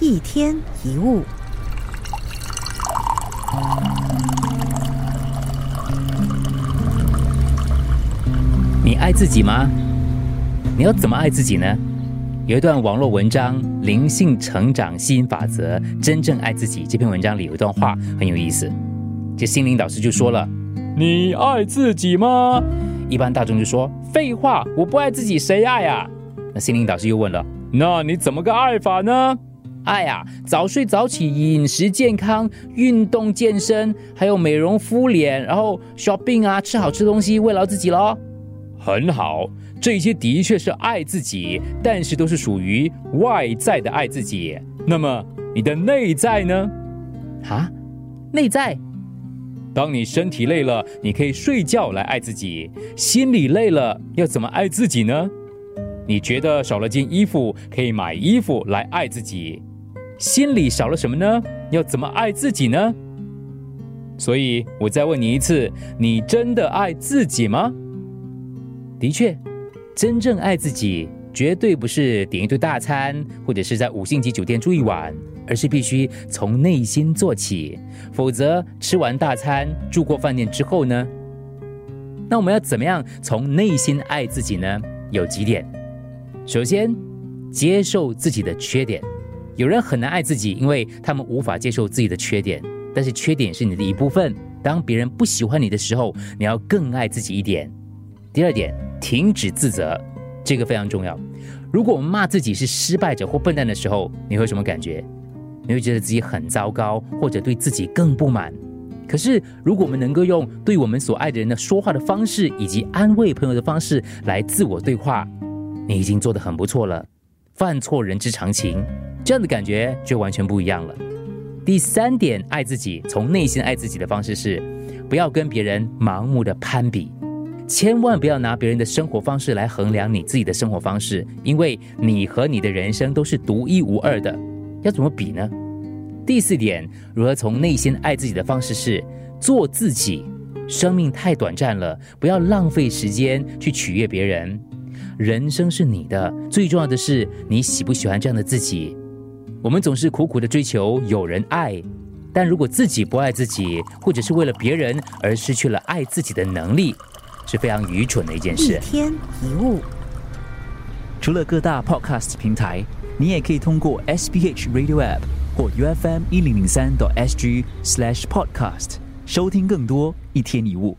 一天一物。你爱自己吗？你要怎么爱自己呢？有一段网络文章《灵性成长吸引法则：真正爱自己》这篇文章里有一段话很有意思。这心灵导师就说了：“你爱自己吗？”一般大众就说：“废话，我不爱自己，谁爱呀？”那心灵导师又问了：“那你怎么个爱法呢？”爱啊，早睡早起，饮食健康，运动健身，还有美容敷脸，然后 shopping 啊，吃好吃东西，慰劳自己喽。很好，这些的确是爱自己，但是都是属于外在的爱自己。那么你的内在呢？啊，内在？当你身体累了，你可以睡觉来爱自己；心里累了，要怎么爱自己呢？你觉得少了件衣服，可以买衣服来爱自己；心里少了什么呢？要怎么爱自己呢？所以，我再问你一次：你真的爱自己吗？的确，真正爱自己，绝对不是点一顿大餐，或者是在五星级酒店住一晚，而是必须从内心做起。否则，吃完大餐、住过饭店之后呢？那我们要怎么样从内心爱自己呢？有几点。首先，接受自己的缺点。有人很难爱自己，因为他们无法接受自己的缺点。但是，缺点是你的一部分。当别人不喜欢你的时候，你要更爱自己一点。第二点。停止自责，这个非常重要。如果我们骂自己是失败者或笨蛋的时候，你会什么感觉？你会觉得自己很糟糕，或者对自己更不满。可是，如果我们能够用对我们所爱的人的说话的方式，以及安慰朋友的方式来自我对话，你已经做得很不错了。犯错人之常情，这样的感觉就完全不一样了。第三点，爱自己，从内心爱自己的方式是，不要跟别人盲目的攀比。千万不要拿别人的生活方式来衡量你自己的生活方式，因为你和你的人生都是独一无二的。要怎么比呢？第四点，如何从内心爱自己的方式是做自己。生命太短暂了，不要浪费时间去取悦别人。人生是你的，最重要的是你喜不喜欢这样的自己。我们总是苦苦的追求有人爱，但如果自己不爱自己，或者是为了别人而失去了爱自己的能力。是非常愚蠢的一件事。一天一物，除了各大 podcast 平台，你也可以通过 SPH Radio App 或 UFM 一零零三 SG Slash Podcast 收听更多一天一物。